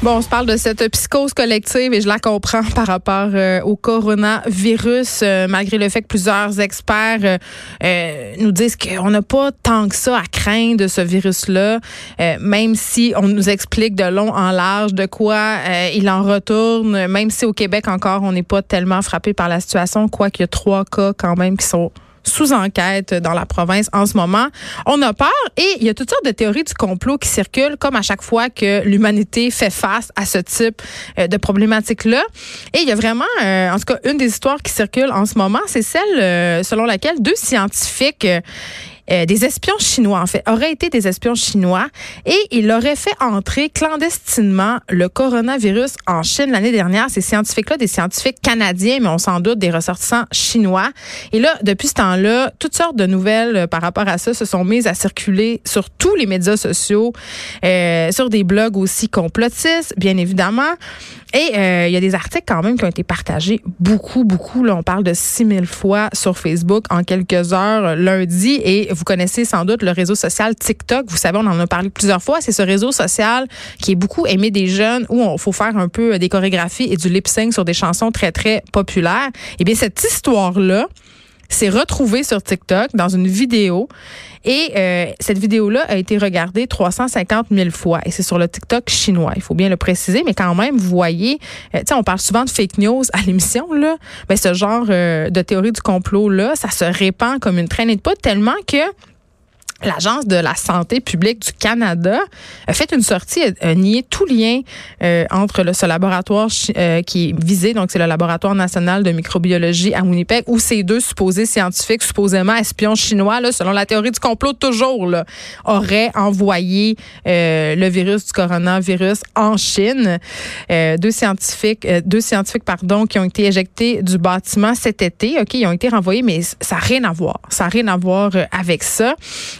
Bon, on se parle de cette psychose collective et je la comprends par rapport euh, au coronavirus, euh, malgré le fait que plusieurs experts euh, nous disent qu'on n'a pas tant que ça à craindre de ce virus-là, même si on nous explique de long en large de quoi il en retourne, même si au Québec encore on n'est pas tellement frappé par la situation, quoique il y a trois cas quand même qui sont sous enquête dans la province en ce moment. On a peur et il y a toutes sortes de théories du complot qui circulent comme à chaque fois que l'humanité fait face à ce type euh, de problématique-là. Et il y a vraiment, euh, en tout cas, une des histoires qui circule en ce moment, c'est celle euh, selon laquelle deux scientifiques euh, des espions chinois, en fait, auraient été des espions chinois et ils auraient fait entrer clandestinement le coronavirus en Chine l'année dernière. Ces scientifiques-là, des scientifiques canadiens, mais on s'en doute des ressortissants chinois. Et là, depuis ce temps-là, toutes sortes de nouvelles euh, par rapport à ça se sont mises à circuler sur tous les médias sociaux, euh, sur des blogs aussi complotistes, bien évidemment. Et euh, il y a des articles quand même qui ont été partagés beaucoup, beaucoup. Là, on parle de 6000 fois sur Facebook en quelques heures lundi. Et vous connaissez sans doute le réseau social TikTok. Vous savez, on en a parlé plusieurs fois. C'est ce réseau social qui est beaucoup aimé des jeunes où il faut faire un peu des chorégraphies et du lip sync sur des chansons très, très populaires. Eh bien, cette histoire-là, s'est retrouvé sur TikTok dans une vidéo. Et euh, cette vidéo-là a été regardée 350 000 fois. Et c'est sur le TikTok chinois. Il faut bien le préciser, mais quand même, vous voyez, euh, tu sais, on parle souvent de fake news à l'émission là, mais ce genre euh, de théorie du complot là, ça se répand comme une traînée de poudre tellement que L'Agence de la santé publique du Canada a fait une sortie, a, nié tout lien euh, entre le, ce laboratoire euh, qui est visé, donc c'est le laboratoire national de microbiologie à Winnipeg, où ces deux supposés scientifiques, supposément espions chinois, là, selon la théorie du complot toujours, là, auraient envoyé euh, le virus du coronavirus en Chine. deux scientifiques, deux scientifiques, pardon, qui ont été éjectés du bâtiment cet été. Ok, ils ont été renvoyés, mais ça n'a rien à voir. Ça n'a rien à voir avec ça.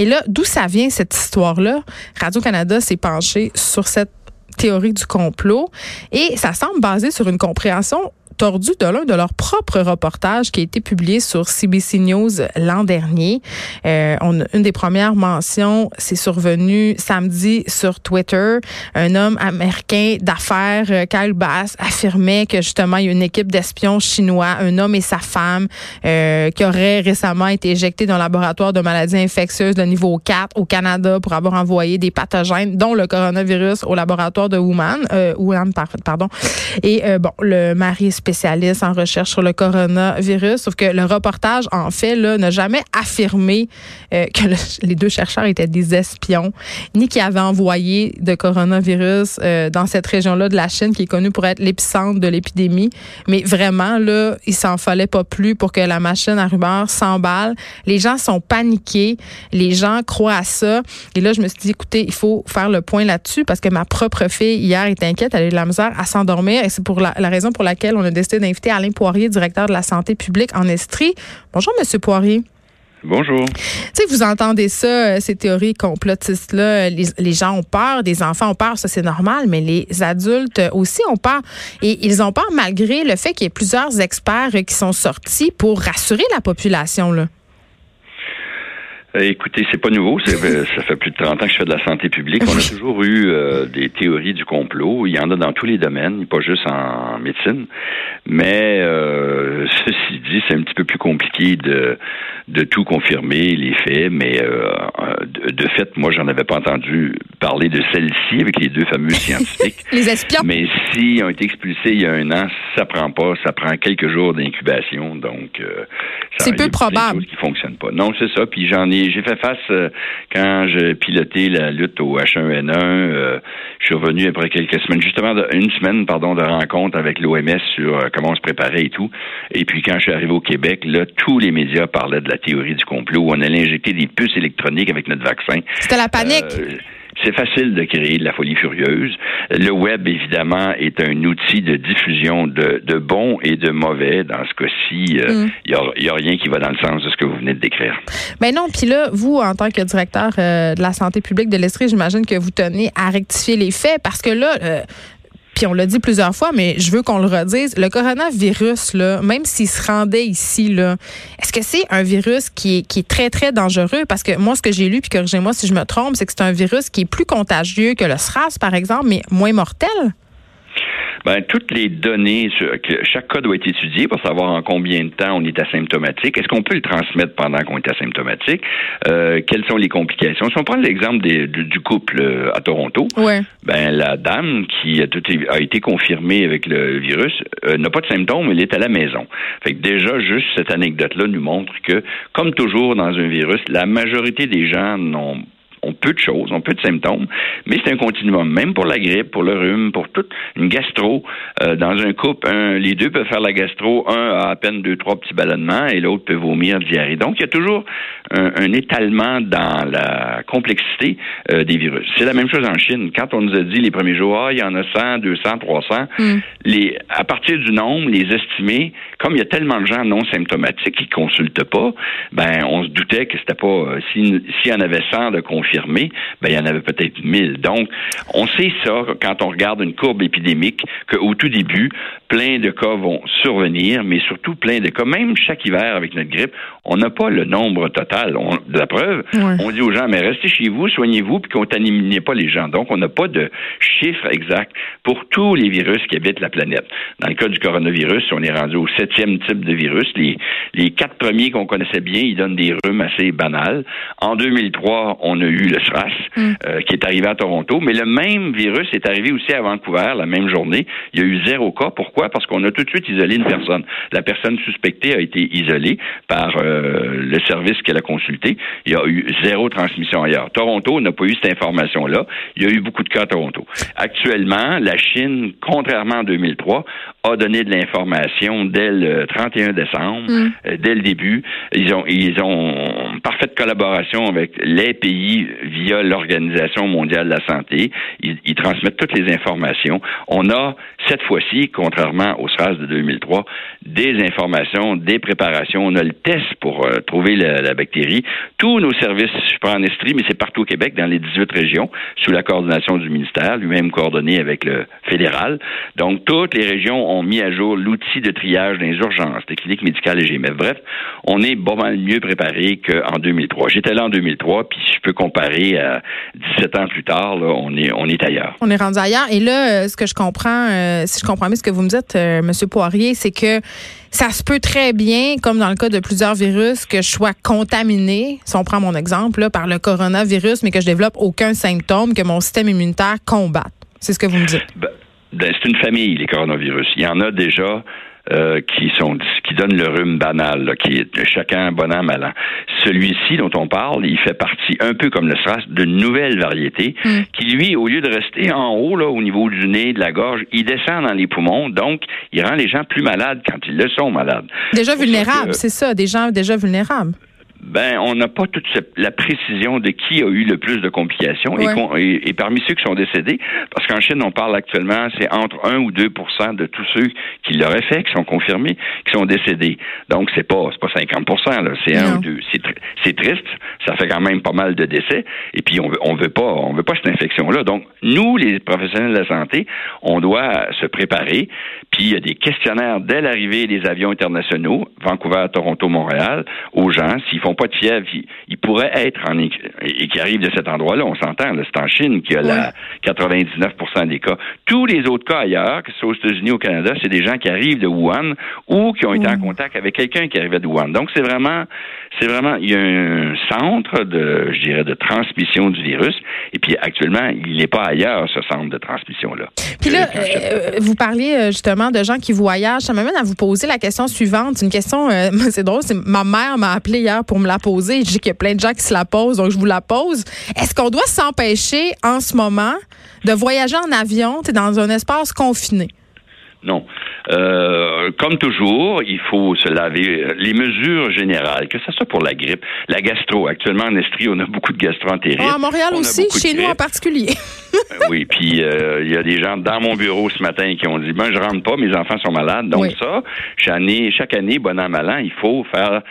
Et là, d'où ça vient cette histoire-là? Radio-Canada s'est penché sur cette théorie du complot et ça semble basé sur une compréhension tordu de l'un de leurs propres reportages qui a été publié sur CBC News l'an dernier. Euh, on, une des premières mentions, c'est survenu samedi sur Twitter. Un homme américain d'affaires, euh, Kyle Bass, affirmait que justement il y a une équipe d'espions chinois, un homme et sa femme, euh, qui auraient récemment été éjectés dans un laboratoire de maladies infectieuses de niveau 4 au Canada pour avoir envoyé des pathogènes, dont le coronavirus, au laboratoire de Wuhan, euh, Wuhan pardon. Et euh, bon, le mari spécialiste en recherche sur le coronavirus. Sauf que le reportage, en fait, n'a jamais affirmé euh, que les deux chercheurs étaient des espions, ni qu'ils avaient envoyé de coronavirus euh, dans cette région-là de la Chine, qui est connue pour être l'épicentre de l'épidémie. Mais vraiment, là, il s'en fallait pas plus pour que la machine à rumeurs s'emballe. Les gens sont paniqués. Les gens croient à ça. Et là, je me suis dit, écoutez, il faut faire le point là-dessus parce que ma propre fille, hier, est inquiète. Elle a eu de la misère à s'endormir. Et c'est pour la, la raison pour laquelle on a décidé d'inviter Alain Poirier, directeur de la santé publique en Estrie. Bonjour, Monsieur Poirier. Bonjour. Tu sais, vous entendez ça, euh, ces théories complotistes-là, les, les, gens ont peur, des enfants ont peur, ça c'est normal, mais les adultes aussi ont peur. Et ils ont peur malgré le fait qu'il y ait plusieurs experts qui sont sortis pour rassurer la population. Là. Euh, écoutez, c'est pas nouveau. Euh, ça fait plus de 30 ans que je fais de la santé publique. On a toujours eu euh, des théories du complot. Il y en a dans tous les domaines, pas juste en médecine. Mais euh, ceci dit, c'est un petit peu plus compliqué de, de tout confirmer, les faits. Mais euh, de, de, fait, moi, j'en avais pas entendu parler de celle-ci avec les deux fameux scientifiques. les espions. Mais s'ils ont été expulsés il y a un an, ça prend pas. Ça prend quelques jours d'incubation. Donc, c'est peu probable. qui fonctionne pas. Non, c'est ça. Puis j'en ai j'ai fait face euh, quand je pilotais la lutte au H1N1. Euh, je suis revenu après quelques semaines, justement une semaine, pardon, de rencontre avec l'OMS sur euh, comment on se préparait et tout. Et puis quand je suis arrivé au Québec, là, tous les médias parlaient de la théorie du complot où on allait injecter des puces électroniques avec notre vaccin. C'était la panique c'est facile de créer de la folie furieuse. Le web, évidemment, est un outil de diffusion de, de bon et de mauvais. Dans ce cas-ci, il euh, n'y mm. a, a, rien qui va dans le sens de ce que vous venez de décrire. Mais ben non, puis là, vous, en tant que directeur euh, de la santé publique de l'Estrie, j'imagine que vous tenez à rectifier les faits parce que là, euh, on l'a dit plusieurs fois, mais je veux qu'on le redise. Le coronavirus, même s'il se rendait ici, là, est-ce que c'est un virus qui est, qui est très, très dangereux? Parce que moi, ce que j'ai lu, puis corrigez-moi si je me trompe, c'est que c'est un virus qui est plus contagieux que le SRAS, par exemple, mais moins mortel. Ben, toutes les données, que chaque cas doit être étudié pour savoir en combien de temps on est asymptomatique. Est-ce qu'on peut le transmettre pendant qu'on est asymptomatique? Euh, quelles sont les complications? Si on prend l'exemple du, couple euh, à Toronto, ben, la dame qui a, tout, a été confirmée avec le virus euh, n'a pas de symptômes, elle est à la maison. Fait que déjà, juste cette anecdote-là nous montre que, comme toujours dans un virus, la majorité des gens n'ont ont peu de choses, ont peu de symptômes, mais c'est un continuum. Même pour la grippe, pour le rhume, pour toute une gastro, euh, dans un couple, un, les deux peuvent faire la gastro, un a à peine deux, trois petits ballonnements et l'autre peut vomir, diarrhée. Donc, il y a toujours un, étalement dans la complexité euh, des virus. C'est la même chose en Chine. Quand on nous a dit les premiers jours, ah, il y en a 100, 200, 300, les, à partir du nombre, les estimés, comme il y a tellement de gens non symptomatiques qui consultent pas, ben, on se doutait que c'était pas, euh, s'il y en avait 100 de ben, il y en avait peut-être 1000. Donc, on sait ça quand on regarde une courbe épidémique, qu'au tout début, plein de cas vont survenir, mais surtout plein de cas. Même chaque hiver avec notre grippe, on n'a pas le nombre total. de la preuve, on dit aux gens, mais restez chez vous, soignez-vous, puis contaminez pas les gens. Donc, on n'a pas de chiffre exact pour tous les virus qui habitent la planète. Dans le cas du coronavirus, on est rendu au septième type de virus. Les, les quatre premiers qu'on connaissait bien, ils donnent des rhumes assez banals. En 2003, on a eu le SRAS, mm. euh, qui est arrivé à Toronto, mais le même virus est arrivé aussi à Vancouver la même journée. Il y a eu zéro cas. Pourquoi? Parce qu'on a tout de suite isolé une personne. La personne suspectée a été isolée par euh, le service qu'elle a consulté. Il y a eu zéro transmission ailleurs. Toronto n'a pas eu cette information-là. Il y a eu beaucoup de cas à Toronto. Actuellement, la Chine, contrairement à 2003, a donné de l'information dès le 31 décembre, mm. euh, dès le début. Ils ont, ils ont parfaite collaboration avec les pays via l'Organisation mondiale de la santé. Ils, transmettent toutes les informations. On a, cette fois-ci, contrairement au SRAS de 2003, des informations, des préparations. On a le test pour euh, trouver la, bactérie. Tous nos services, je prends en Estrie, mais c'est partout au Québec, dans les 18 régions, sous la coordination du ministère, lui-même coordonné avec le fédéral. Donc, toutes les régions ont mis à jour l'outil de triage les urgences, des cliniques médicales et GMF. Bref, on est pas mieux préparé qu'en 2003. J'étais là en 2003, puis je peux comparer à 17 ans plus tard, on est on est ailleurs. On est rendu ailleurs. Et là, euh, ce que je comprends, euh, si je comprends bien ce que vous me dites, euh, Monsieur Poirier, c'est que ça se peut très bien, comme dans le cas de plusieurs virus, que je sois contaminé, si on prend mon exemple, là, par le coronavirus, mais que je développe aucun symptôme, que mon système immunitaire combatte. C'est ce que vous me dites. Ben, ben, c'est une famille, les coronavirus. Il y en a déjà euh, qui sont qui donnent le rhume banal, qui est chacun bon an, mal an. Celui-ci dont on parle, il fait partie, un peu comme le SRAS, d'une nouvelle variété mm. qui, lui, au lieu de rester en haut, là, au niveau du nez, de la gorge, il descend dans les poumons, donc il rend les gens plus malades quand ils le sont malades. Déjà vulnérables, c'est ça, des gens déjà vulnérables. Ben, on n'a pas toute la précision de qui a eu le plus de complications et, parmi ceux qui sont décédés, parce qu'en Chine, on parle actuellement, c'est entre 1 ou 2% de tous ceux qui l'auraient fait, qui sont confirmés, qui sont décédés. Donc, c'est pas, c'est pas 50% là, c'est 1 ou 2. C'est, triste, ça fait quand même pas mal de décès, et puis on veut, on veut pas, on veut pas cette infection-là. Donc, nous, les professionnels de la santé, on doit se préparer, puis il y a des questionnaires dès l'arrivée des avions internationaux, Vancouver, Toronto, Montréal, aux gens, s'ils font pas de fièvre, ils, pourraient être en et qui arrivent de cet endroit-là, on s'entend, c'est en Chine qui a la 99% des cas. Tous les autres cas ailleurs, que ce soit aux États-Unis ou au Canada, c'est des gens qui arrivent de Wuhan ou qui ont été en contact avec quelqu'un qui arrivait de Wuhan. Donc c'est vraiment c'est vraiment il y a un centre de je dirais de transmission du virus et puis actuellement, il n'est pas ailleurs ce centre de transmission là. Puis là euh, vous parliez euh, justement de gens qui voyagent, ça m'amène à vous poser la question suivante, une question euh, c'est drôle, c'est ma mère m'a appelé hier pour me la poser. Je dis qu'il y a plein de gens qui se la posent, donc je vous la pose. Est-ce qu'on doit s'empêcher en ce moment de voyager en avion dans un espace confiné? Non. Euh, comme toujours, il faut se laver. Les mesures générales, que ce soit pour la grippe, la gastro. Actuellement, en Estrie, on a beaucoup de gastroentérite. Ah, à Montréal aussi, chez nous en particulier. oui, puis euh, il y a des gens dans mon bureau ce matin qui ont dit, ben, je rentre pas, mes enfants sont malades. Donc ça, chaque année, chaque année, bon an, mal an, il faut faire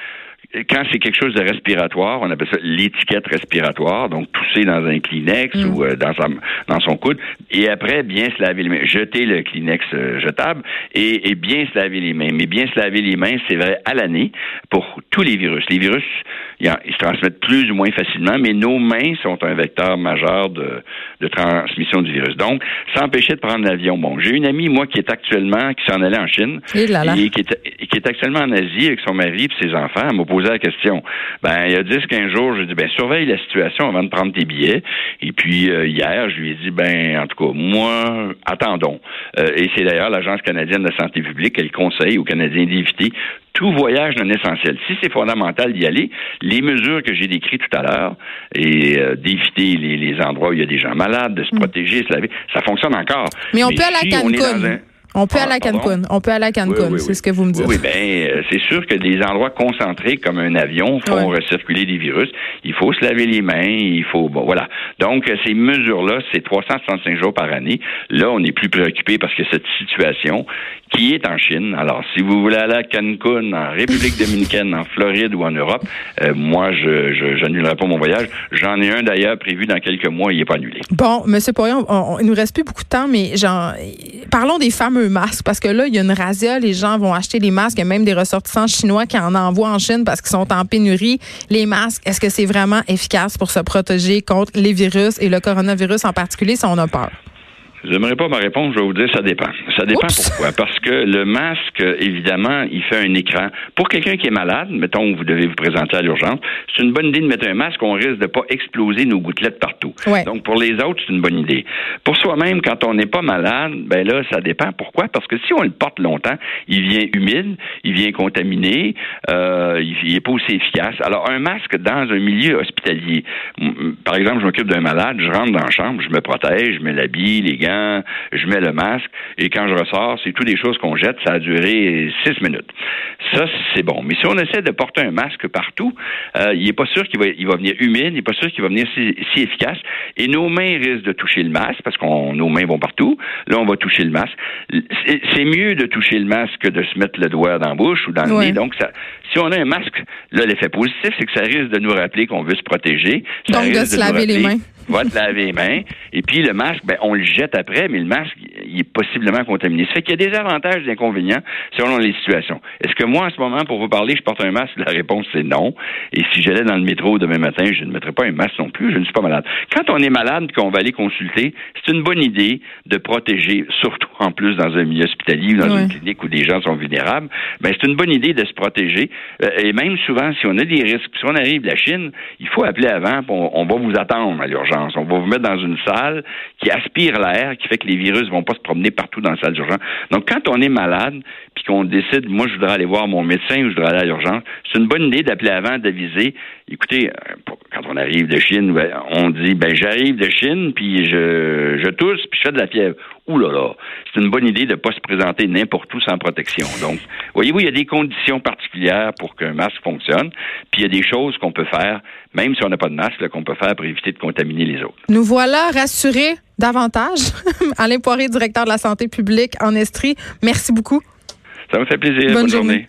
quand c'est quelque chose de respiratoire, on appelle ça l'étiquette respiratoire, donc tousser dans un Kleenex Mm. ou euh, dans, sa, dans son coude, et après bien se laver les mains, jeter le Kleenex euh, jetable et, et bien se laver les mains. Mais bien se laver les mains, c'est vrai à l'année pour tous les virus. Les virus, ils, se transmettent plus ou moins facilement, mais nos mains sont un vecteur majeur de, de transmission du virus. Donc, s'empêcher de prendre l'avion. Bon, j'ai une amie, moi, qui est actuellement, qui s'en allait en Chine, Et là là. et qui est, et qui est actuellement en Asie avec son mari et ses enfants. Posé la question. Ben, il y a 10, 15 jours, je dis, ben, surveille la situation avant de prendre tes billets. Et puis, euh, hier, je lui ai dit, ben, en tout cas, moi, attendons. Euh, et c'est d'ailleurs l'Agence canadienne de santé publique, elle conseille aux Canadiens d'éviter tout voyage non essentiel. Si c'est fondamental d'y aller, les mesures que j'ai décrites tout à l'heure, et euh, d'éviter les, les endroits où il y a des gens malades, de se protéger, se laver, ça fonctionne encore. Mais on peut aller à si Cancun. On peut Ah, aller à pardon? Cancun. On peut aller à Cancun, Oui, oui, c'est ce que vous me dites. Oui, ben, euh, c'est sûr que des endroits concentrés comme un avion font Ouais. recirculer des virus. Il faut se laver les mains, il faut, bon, voilà. Donc, euh, ces mesures-là, c'est 365 jours par année. Là, on est plus préoccupé parce que cette situation qui est en Chine. Alors, si vous voulez aller à Cancun, en République dominicaine, en Floride ou en Europe, euh, moi, je, je, j'annulerai pas mon voyage. J'en ai un d'ailleurs prévu dans quelques mois, il est pas annulé. Bon, Monsieur Poirier, on, on- il nous reste plus beaucoup de temps, mais genre, parlons des fameux masques, parce que là, il y a une razzia, les gens vont acheter les masques, il même des ressortissants chinois qui en envoient en Chine parce qu'ils sont en pénurie. Les masques, est-ce que c'est vraiment efficace pour se protéger contre les virus et le coronavirus en particulier si on a peur? J'aimerais pas ma réponse, je vais vous dire, ça dépend. Ça dépend Oups. pourquoi. Parce que le masque, évidemment, il fait un écran. Pour quelqu'un qui est malade, mettons, vous devez vous présenter à l'urgence, c'est une bonne idée de mettre un masque, on risque de pas exploser nos gouttelettes partout. Ouais. Donc, pour les autres, c'est une bonne idée. Pour soi-même, quand on n'est pas malade, ben là, ça dépend. Pourquoi? Parce que si on le porte longtemps, il vient humide, il vient contaminé, euh, il, il est pas aussi efficace. Alors, un masque dans un milieu hospitalier, par exemple, je m'occupe d'un malade, je rentre dans la chambre, je me protège, je mets l'habit, les gants, je mets le masque, et quand je ressors, c'est toutes des choses qu'on jette, ça a duré six minutes. Ça, c'est bon. Mais si on essaie de porter un masque partout, euh, il n'est pas sûr qu'il va, il va venir humide, il n'est pas sûr qu'il va venir si, si efficace, et nos mains risquent de toucher le masque, parce que nos mains vont partout. Là, on va toucher le masque. C'est c'est mieux de toucher le masque que de se mettre le doigt dans la bouche ou dans le Ouais. nez. Donc, ça, si on a un masque, là, l'effet positif, c'est que ça risque de nous rappeler qu'on veut se protéger. Ça Donc, de se laver les mains. va te laver les mains. Et puis le masque, ben, on le jette après, mais le masque, il est possiblement contaminé. Ça fait qu'il y a des avantages et des inconvénients selon les situations. Est-ce que moi, en ce moment, pour vous parler, je porte un masque? La réponse, c'est non. Et si j'allais dans le métro demain matin, je ne mettrais pas un masque non plus. Je ne suis pas malade. Quand on est malade qu'on va aller consulter, c'est une bonne idée de protéger, surtout en plus dans un milieu hospitalier ou dans Ouais. une clinique où des gens sont vulnérables. Ben, c'est une bonne idée de se protéger. Euh, et même souvent, si on a des risques, si on arrive de la Chine, il faut appeler avant, on, on va vous attendre à l'urgence. On va vous mettre dans une salle qui aspire l'air, qui fait que les virus vont pas se promener partout dans la salle d'urgence. Donc, quand on est malade, puis qu'on décide, moi, je voudrais aller voir mon médecin ou je voudrais aller à l'urgence, c'est une bonne idée d'appeler avant, d'aviser. Écoutez, euh, quand on arrive de Chine, ben, on dit, ben, j'arrive de Chine, puis je, je tousse, puis je fais de la fièvre. Ouh là là, c'est une bonne idée de ne pas se présenter n'importe où sans protection. Donc, voyez-vous, il y a des conditions particulières pour qu'un masque fonctionne, puis il y a des choses qu'on peut faire, même si on n'a pas de masque, qu'on peut faire pour éviter de contaminer les autres. Nous voilà rassurés davantage. Alain Poirier, directeur de la santé publique en Estrie, merci beaucoup. Ça me fait plaisir. Bonne Bonne, journée. journée.